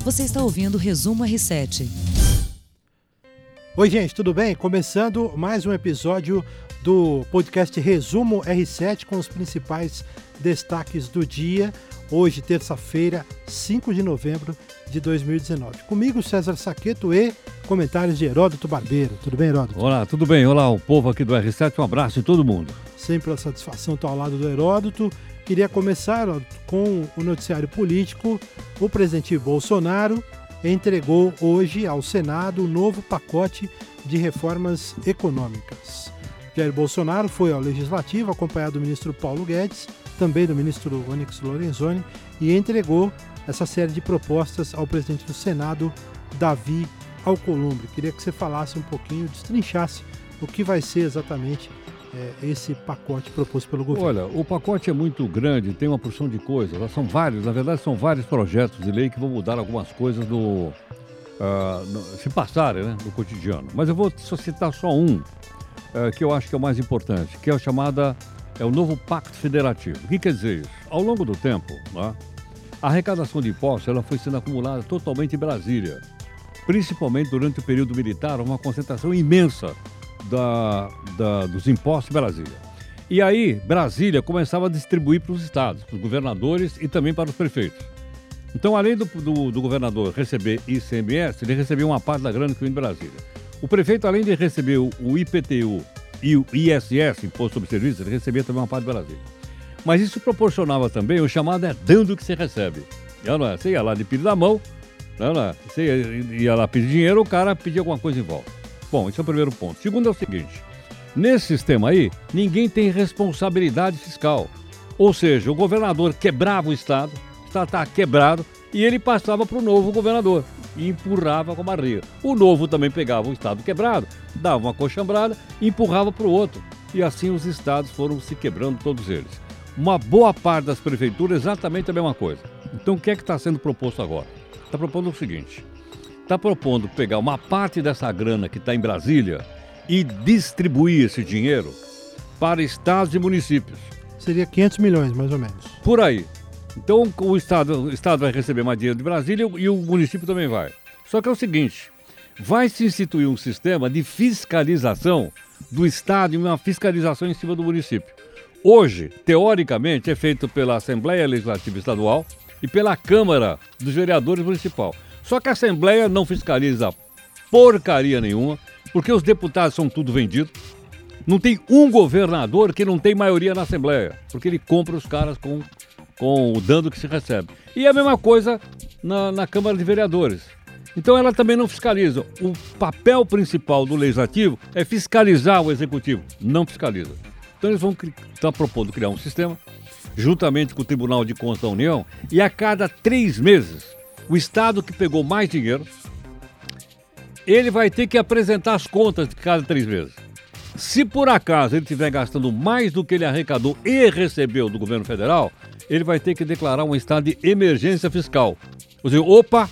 Você está ouvindo o Resumo R7. Oi, gente, tudo bem? Começando mais um episódio do podcast Resumo R7 com os principais destaques do dia. Hoje, terça-feira, 5 de novembro de 2019. Comigo, César Saqueto e comentários de Heródoto Barbeiro. Tudo bem, Heródoto? Olá, tudo bem? Olá, o povo aqui do R7. Um abraço em todo mundo. Sempre a satisfação estar ao lado do Heródoto. Queria começar com o noticiário político. O presidente Bolsonaro entregou hoje ao Senado o um novo pacote de reformas econômicas. Jair Bolsonaro foi ao Legislativo acompanhado do ministro Paulo Guedes, também do ministro Onyx Lorenzoni, e entregou essa série de propostas ao presidente do Senado, Davi Alcolumbre. Queria que você falasse um pouquinho, destrinchasse o que vai ser exatamente é, esse pacote proposto pelo governo. Olha, o pacote é muito grande, tem uma porção de coisas. São vários, na verdade, são vários projetos de lei que vão mudar algumas coisas do. Uh, no, se passarem né, no cotidiano. Mas eu vou só citar só um, uh, que eu acho que é o mais importante, que é a chamada. É o novo Pacto Federativo. O que quer dizer isso? Ao longo do tempo, né, a arrecadação de impostos ela foi sendo acumulada totalmente em Brasília principalmente durante o período militar, uma concentração imensa da, da, dos impostos em Brasília. E aí, Brasília começava a distribuir para os estados, para os governadores e também para os prefeitos. Então, além do, do, do, governador receber ICMS, ele recebia uma parte da grana que vem de Brasília. O prefeito, além de receber o, IPTU e o ISS, Imposto sobre Serviços, ele recebia também uma parte de Brasília. Mas isso proporcionava também o chamado é dando que você recebe. Você ia lá de pilho da mão, não, não. Você ia lá pedir dinheiro, o cara pedia alguma coisa em volta. Bom, esse é o primeiro ponto. Segundo é o seguinte: nesse sistema aí, ninguém tem responsabilidade fiscal. Ou seja, o governador quebrava o Estado, o Estado estava quebrado, e ele passava para o novo governador e empurrava com a barriga. O novo também pegava o Estado quebrado, dava uma coxambrada e empurrava para o outro. E assim os estados foram se quebrando, todos eles. Uma boa parte das prefeituras exatamente a mesma coisa. Então o que é que está sendo proposto agora? está propondo o seguinte: está propondo pegar uma parte dessa grana que está em Brasília e distribuir esse dinheiro para estados e municípios. Seria 500 milhões, mais ou menos. Por aí. Então o estado, o estado vai receber mais dinheiro de Brasília e o município também vai. Só que é o seguinte: vai se instituir um sistema de fiscalização do estado e uma fiscalização em cima do município. Hoje, teoricamente, é feito pela Assembleia Legislativa Estadual, e pela Câmara dos Vereadores Municipal. Só que a Assembleia não fiscaliza porcaria nenhuma, porque os deputados são tudo vendidos. Não tem um governador que não tem maioria na Assembleia, porque ele compra os caras com, com o dano que se recebe. E a mesma coisa na, na Câmara de Vereadores. Então ela também não fiscaliza. O papel principal do Legislativo é fiscalizar o Executivo, não fiscaliza. Então eles vão estar tá propondo criar um sistema juntamente com o Tribunal de Contas da União, e a cada três meses, o Estado que pegou mais dinheiro, ele vai ter que apresentar as contas de cada três meses. Se por acaso ele estiver gastando mais do que ele arrecadou e recebeu do governo federal, ele vai ter que declarar um estado de emergência fiscal. Ou seja, opa,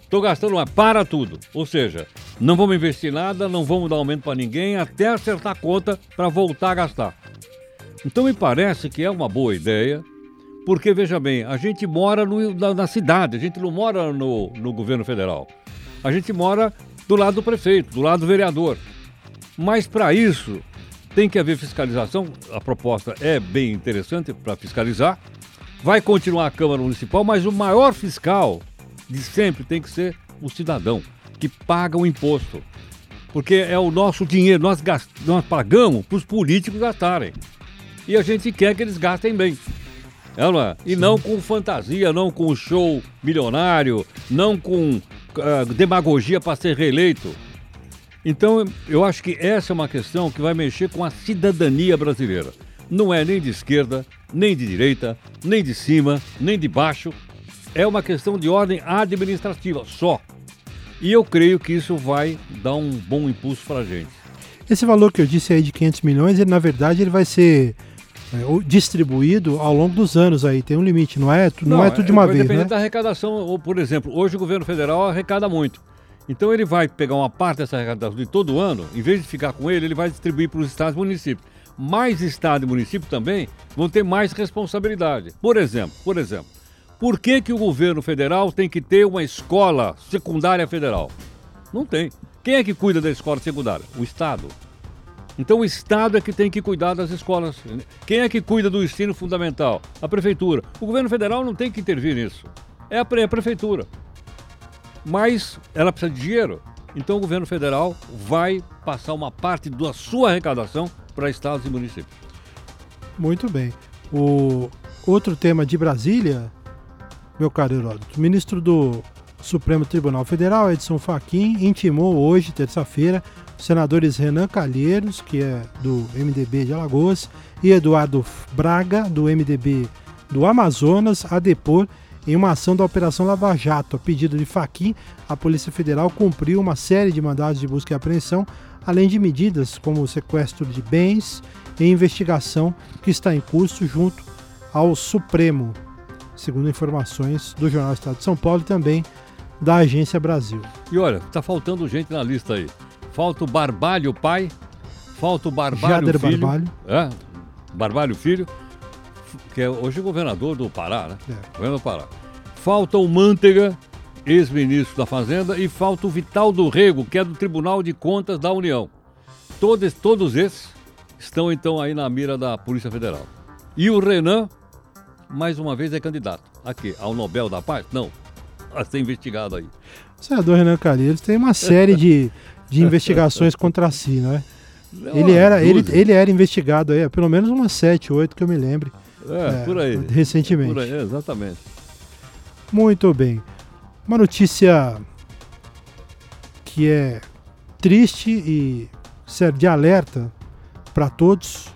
estou gastando para tudo. Ou seja, não vamos investir nada, não vamos dar aumento para ninguém até acertar a conta para voltar a gastar. Então me parece que é uma boa ideia, porque veja bem, a gente mora no, na, na, cidade, a gente não mora no, no governo federal. A gente mora do lado do prefeito, do lado do vereador. Mas para isso tem que haver fiscalização. A proposta é bem interessante para fiscalizar. Vai continuar a Câmara Municipal, mas o maior fiscal de sempre tem que ser o cidadão que paga o imposto. Porque é o nosso dinheiro, nós, gast... nós pagamos para os políticos gastarem e a gente quer que eles gastem bem. É, não é? E não com fantasia, não com show milionário, não com uh, demagogia para ser reeleito. Então, eu acho que essa é uma questão que vai mexer com a cidadania brasileira. Não é nem de esquerda, nem de direita, nem de cima, nem de baixo. É uma questão de ordem administrativa só. E eu creio que isso vai dar um bom impulso para a gente. Esse valor que eu disse aí de 500 milhões, ele, na verdade, ele vai ser é, distribuído ao longo dos anos aí, tem um limite, não é, não, não é tudo de uma vez, né? da arrecadação, ou, por exemplo, hoje o governo federal arrecada muito. Então ele vai pegar uma parte dessa arrecadação de todo ano, em vez de ficar com ele, ele vai distribuir para os estados e municípios. Mais estado e município também vão ter mais responsabilidade. Por exemplo, por exemplo, Por que, que o governo federal tem que ter uma escola secundária federal? Não tem. Quem é que cuida da escola secundária? O Estado. Então o Estado é que tem que cuidar das escolas. Quem é que cuida do ensino fundamental? A Prefeitura. O governo federal não tem que intervir nisso. É a, pre a Prefeitura. Mas ela precisa de dinheiro. Então o governo federal vai passar uma parte da sua arrecadação para estados e municípios. Muito bem. O outro tema de Brasília, meu caro Heródoto, o ministro do Supremo Tribunal Federal, Edson Fachin, intimou hoje, terça-feira, senadores Renan Calheiros, que é do MDB de Alagoas, e Eduardo Braga, do MDB do Amazonas, a depor em uma ação da Operação Lava Jato. A pedido de Fachin, a Polícia Federal cumpriu uma série de mandados de busca e apreensão, além de medidas como o sequestro de bens e investigação que está em curso junto ao Supremo, segundo informações do Jornal Estado de São Paulo e também da Agência Brasil. E olha, tá faltando gente na lista aí. Falta o Barbalho pai, falta o Barbalho Jader filho. Barbalho. É, Barbalho filho, que é hoje governador do Pará, né? É. Governo do Pará. Falta o Manteiga, ex-ministro da Fazenda, e falta o Vital do Rego, que é do Tribunal de Contas da União. Todos, todos esses estão então aí na mira da Polícia Federal. E o Renan, mais uma vez, é candidato. Aqui, ao Nobel da Paz? Não. A ser investigado aí. O senador Renan Calheiros tem uma série de, de investigações contra si, né? Ele era, ele, ele era investigado aí, pelo menos umas sete, oito que eu me lembre, É, é, por aí. recentemente. Por aí, exatamente. Muito bem. Uma notícia que é triste e serve de alerta para todos,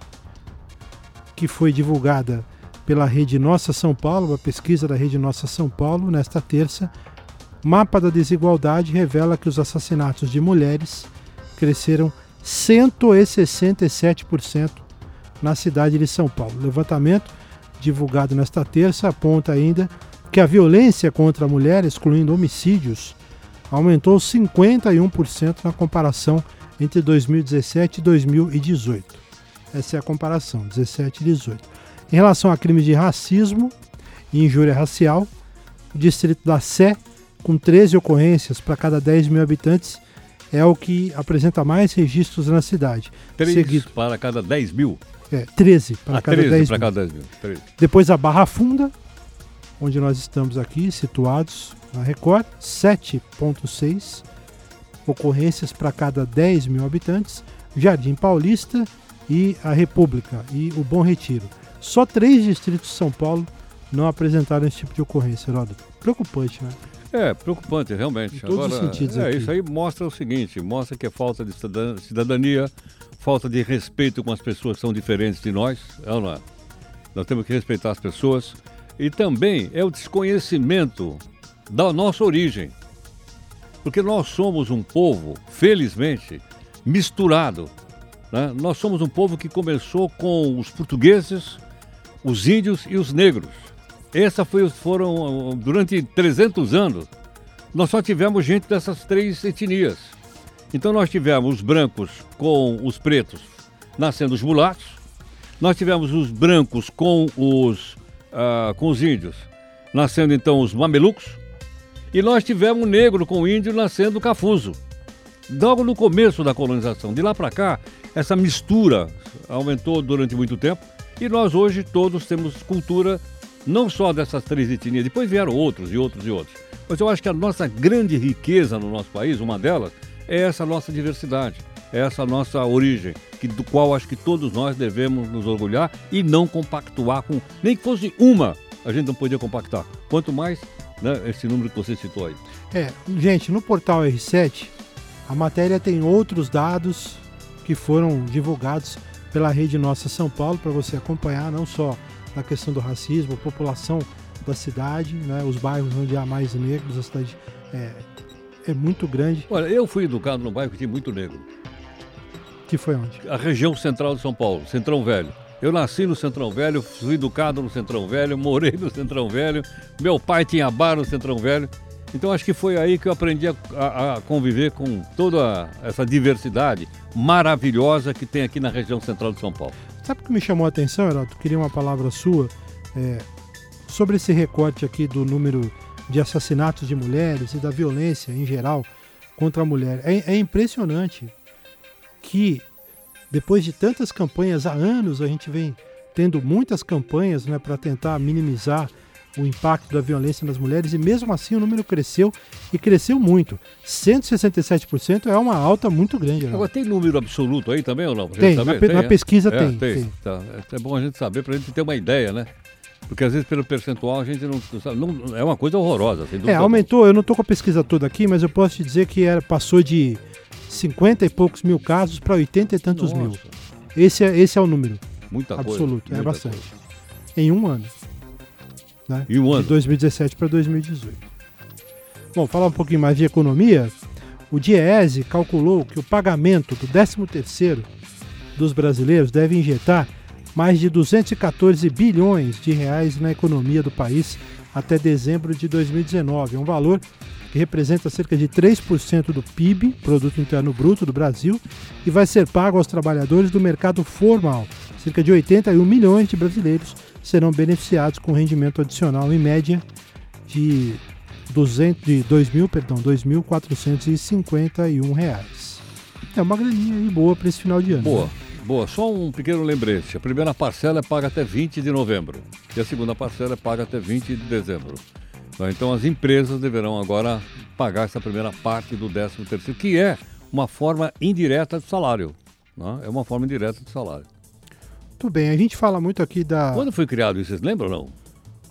que foi divulgada pela Rede Nossa São Paulo, uma pesquisa da Rede Nossa São Paulo, nesta terça. Mapa da desigualdade revela que os assassinatos de mulheres cresceram 167% na cidade de São Paulo. O levantamento divulgado nesta terça aponta ainda que a violência contra a mulher, excluindo homicídios, aumentou 51% na comparação entre 2017 e 2018. Essa é a comparação, 17 e 18. Em relação a crimes de racismo e injúria racial, o distrito da Sé, com 13 ocorrências para cada 10 mil habitantes, é o que apresenta mais registros na cidade. Três Seguido, para cada 10 mil. é, 13 para Ah, cada 13 10 para mil. cada 10 mil. Três. Depois a Barra Funda, onde nós estamos aqui, situados na Record, 7,6 ocorrências para cada 10 mil habitantes. Jardim Paulista e a República e o Bom Retiro. Só três distritos de São Paulo não apresentaram esse tipo de ocorrência, Heródoto. Preocupante, né? É, preocupante, realmente. Em todos os sentidos é, aqui. isso aí mostra o seguinte, mostra que é falta de cidadania, falta de respeito com as pessoas que são diferentes de nós, é ou não é? Nós temos que respeitar as pessoas. E também é o desconhecimento da nossa origem. Porque nós somos um povo, felizmente, misturado. né? Nós somos um povo que começou com os portugueses, os índios e os negros. Essa foi, foram, durante 300 anos, nós só tivemos gente dessas três etnias. Então nós tivemos os brancos com os pretos nascendo os mulatos, nós tivemos os brancos com os, ah, com os índios nascendo então os mamelucos, e nós tivemos o negro com o índio nascendo o cafuso. Logo no começo da colonização. De lá para cá, essa mistura aumentou durante muito tempo e nós hoje todos temos cultura não só dessas três etnias, depois vieram outros e outros e outros. Mas eu acho que a nossa grande riqueza no nosso país, uma delas, é essa nossa diversidade, é essa nossa origem, que, do qual acho que todos nós devemos nos orgulhar e não compactuar com, nem que fosse uma, a gente não podia compactar. Quanto mais né, esse número que você citou aí. É, gente, no portal R7, a matéria tem outros dados que foram divulgados pela Rede Nossa São Paulo para você acompanhar não só na questão do racismo, a população da cidade, né, os bairros onde há mais negros, a cidade é, é muito grande. Olha, eu fui educado num bairro que tinha muito negro. Que foi onde? A região central de São Paulo, Centrão Velho. Eu nasci no Centrão Velho, fui educado no Centrão Velho, morei no Centrão Velho. Meu pai tinha bar no Centrão Velho. Então acho que foi aí que eu aprendi a, a- conviver com toda essa diversidade maravilhosa que tem aqui na região central de São Paulo. Sabe o que me chamou a atenção, Heroto? Queria uma palavra sua. É, sobre esse recorte aqui do número de assassinatos de mulheres e da violência em geral contra a mulher. É, é impressionante que depois de tantas campanhas há anos a gente vem tendo muitas campanhas né, para tentar minimizar o impacto da violência nas mulheres e mesmo assim o número cresceu e cresceu muito. 167% é uma alta muito grande. Né? Agora tem número absoluto aí também ou não? Tem, na, tem, na é? pesquisa é, tem. tem. tem. Tá. É bom a gente saber para a gente ter uma ideia, né? Porque às vezes pelo percentual a gente não, sabe, não é uma coisa horrorosa. É, aumentou, eu não estou com a pesquisa toda aqui, mas eu posso te dizer que era, passou de 50 e poucos mil casos para 80 e tantos Nossa. mil. Esse é, esse é o número. Muita absoluto, coisa, é muita bastante. Coisa. Em um ano. Né? Em um ano. De 2017 para 2018. Bom, falar um pouquinho mais de economia. O Diese calculou que o pagamento do 13º dos brasileiros deve injetar mais de 214 bilhões de reais na economia do país até dezembro de 2019. É um valor que representa cerca de 3% do PIB, Produto Interno Bruto do Brasil, e vai ser pago aos trabalhadores do mercado formal. Cerca de 81 milhões de brasileiros serão beneficiados com rendimento adicional em média de 200, de 2 perdão, 2.451 reais. É uma graninha aí boa para esse final de ano. Boa. Né? Boa, só um pequeno lembrete. A primeira parcela é paga até 20 de novembro e a segunda parcela é paga até 20 de dezembro. Então as empresas deverão agora pagar essa primeira parte do 13 terceiro, que é uma forma indireta de salário. Né? É uma forma indireta de salário. Tudo bem, a gente fala muito aqui da. Quando foi criado isso, vocês lembram ou não?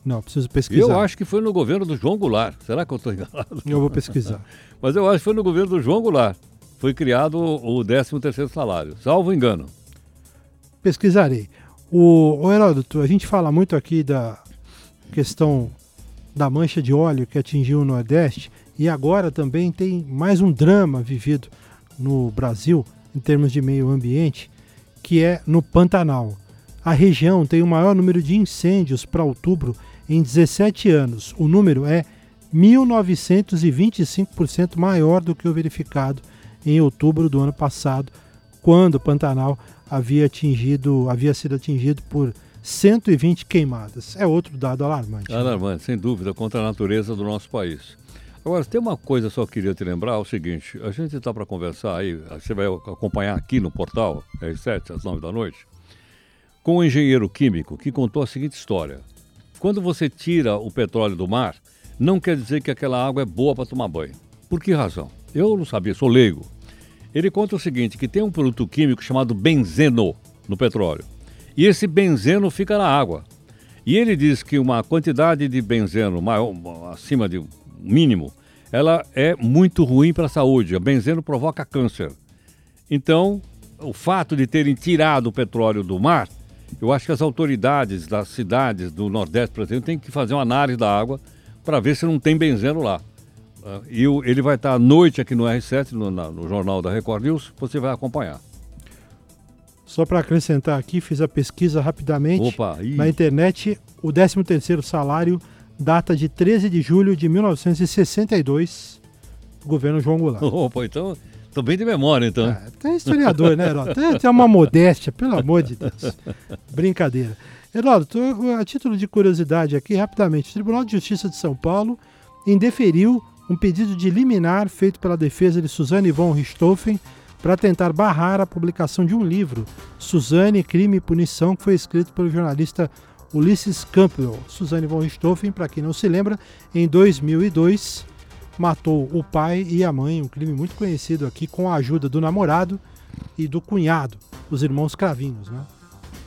Não, preciso pesquisar. Eu acho que foi no governo do João Goulart. Será que eu estou enganado? Eu vou pesquisar. Mas eu acho que foi no governo do João Goulart. Foi criado o 13 terceiro salário, salvo engano. Pesquisarei. O, o Heródoto, a gente fala muito aqui da questão da mancha de óleo que atingiu o Nordeste e agora também tem mais um drama vivido no Brasil em termos de meio ambiente, que é no Pantanal. A região tem o maior número de incêndios para outubro em 17 anos. O número é 1925% maior do que o verificado em outubro do ano passado, quando o Pantanal havia atingido, havia sido atingido por 120 queimadas. É outro dado alarmante. Né? Alarmante, né? sem dúvida, contra a natureza do nosso país. Agora, tem uma coisa só que queria te lembrar, é o seguinte, a gente está para conversar aí, você vai acompanhar aqui no portal, às 7, às 9 da noite, com um engenheiro químico que contou a seguinte história. Quando você tira o petróleo do mar, não quer dizer que aquela água é boa para tomar banho. Por que razão? Eu não sabia, sou leigo. Ele conta o seguinte, que tem um produto químico chamado benzeno no petróleo. E esse benzeno fica na água. E ele diz que uma quantidade de benzeno maior, acima de mínimo, ela é muito ruim para a saúde. A benzeno provoca câncer. Então, o fato de terem tirado o petróleo do mar, eu acho que as autoridades das cidades do Nordeste, por exemplo, têm que fazer uma análise da água para ver se não tem benzeno lá. E ele vai estar à noite aqui no R7, no, no Jornal da Record News, você vai acompanhar. Só para acrescentar aqui, fiz a pesquisa rapidamente. Opa, na internet, o 13º salário data de 13 de julho de 1962, do governo João Goulart. Opa, então, tô bem de memória, então. É, tem historiador, né, Heródoto? Tem, tem uma modéstia, pelo amor de Deus. Brincadeira. Heródoto, a título de curiosidade aqui, rapidamente, o Tribunal de Justiça de São Paulo indeferiu um pedido de liminar feito pela defesa de Suzane von Richthofen para tentar barrar a publicação de um livro, Suzane, Crime e Punição, que foi escrito pelo jornalista Ulisses Campbell. Suzane von Richthofen, para quem não se lembra, em 2002 matou o pai e a mãe, um crime muito conhecido aqui, com a ajuda do namorado e do cunhado, os irmãos Cravinhos. Né?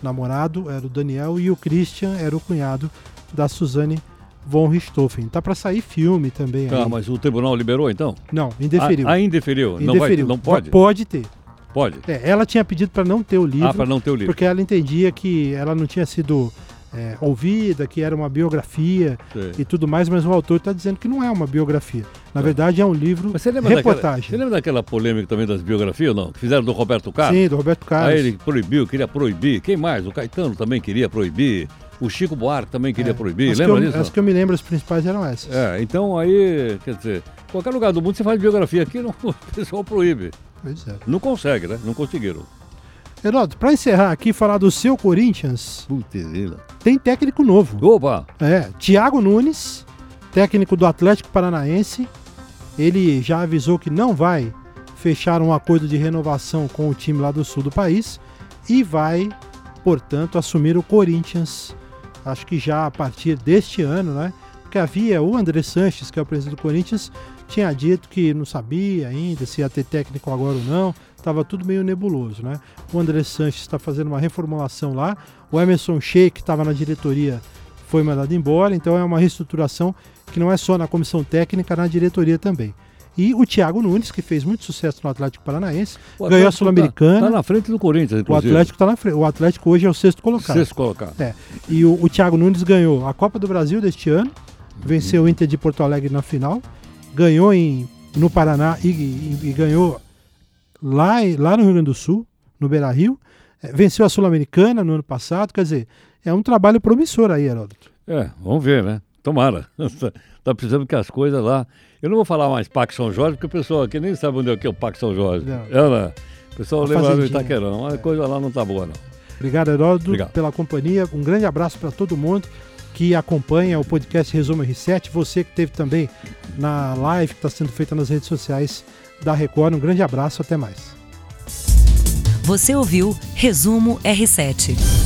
O namorado era o Daniel e o Christian era o cunhado da Suzane von Richthofen. Tá para sair filme também. Ah, aí. mas o tribunal liberou então? Não, indeferiu. Ah, ah indeferiu. indeferiu. Não, vai, não pode? Pode ter. Pode. É, ela tinha pedido para não ter o livro. Ah, para não ter o livro. Porque ela entendia que ela não tinha sido é, ouvida, que era uma biografia Sei. e tudo mais, mas o autor está dizendo que não é uma biografia. Na verdade, é um livro Mas você reportagem. Daquela, você lembra daquela polêmica também das biografias, não? Que fizeram do Roberto Carlos? Sim, do Roberto Carlos. Aí ele proibiu, queria proibir. Quem mais? O Caetano também queria proibir. O Chico Buarque também queria É, proibir. as Lembra que eu, disso? As que eu me lembro, as principais eram essas. É, então aí, quer dizer, qualquer lugar do mundo você faz biografia aqui, não, o pessoal proíbe. Pois é. Não consegue, né? Não conseguiram. Heródoto, para encerrar aqui, falar do seu Corinthians, Putz, tem técnico novo. Opa! É, Thiago Nunes, técnico do Atlético Paranaense. Ele já avisou que não vai fechar um acordo de renovação com o time lá do sul do país e vai, portanto, assumir o Corinthians. Acho que já a partir deste ano, né? Porque havia o André Sanches, que é o presidente do Corinthians, tinha dito que não sabia ainda se ia ter técnico agora ou não. Estava tudo meio nebuloso, né? O André Sanches está fazendo uma reformulação lá. O Emerson Sheik, que estava na diretoria, foi mandado embora. Então é uma reestruturação que não é só na comissão técnica, na diretoria também. E o Thiago Nunes, que fez muito sucesso no Atlético Paranaense, O ganhou a Atlético Sul-Americana. Tá, tá na frente do Corinthians, o inclusive. Atlético está na frente. O Atlético hoje é o sexto colocado. Sexto colocado. É. E o, o Thiago Nunes ganhou a Copa do Brasil deste ano, venceu o Inter de Porto Alegre na final, ganhou em, no Paraná e, e- e ganhou lá, lá no Rio Grande do Sul, no Beira Rio, É, venceu a Sul-Americana no ano passado, quer dizer, é um trabalho promissor aí, Heródoto. É, vamos ver, né? Tomara. tá precisando que as coisas lá. Eu não vou falar mais Parque São Jorge, porque o pessoal aqui nem sabe onde é que é o Parque São Jorge. Não. É, né? O pessoal A lembra do. Itaquerão. A É. coisa lá não tá boa, não. Obrigado, Heródoto, Obrigado. pela companhia. Um grande abraço para todo mundo que acompanha o podcast Resumo R7. Você que esteve também na live que está sendo feita nas redes sociais da Record. Um grande abraço, até mais. Você ouviu Resumo R7.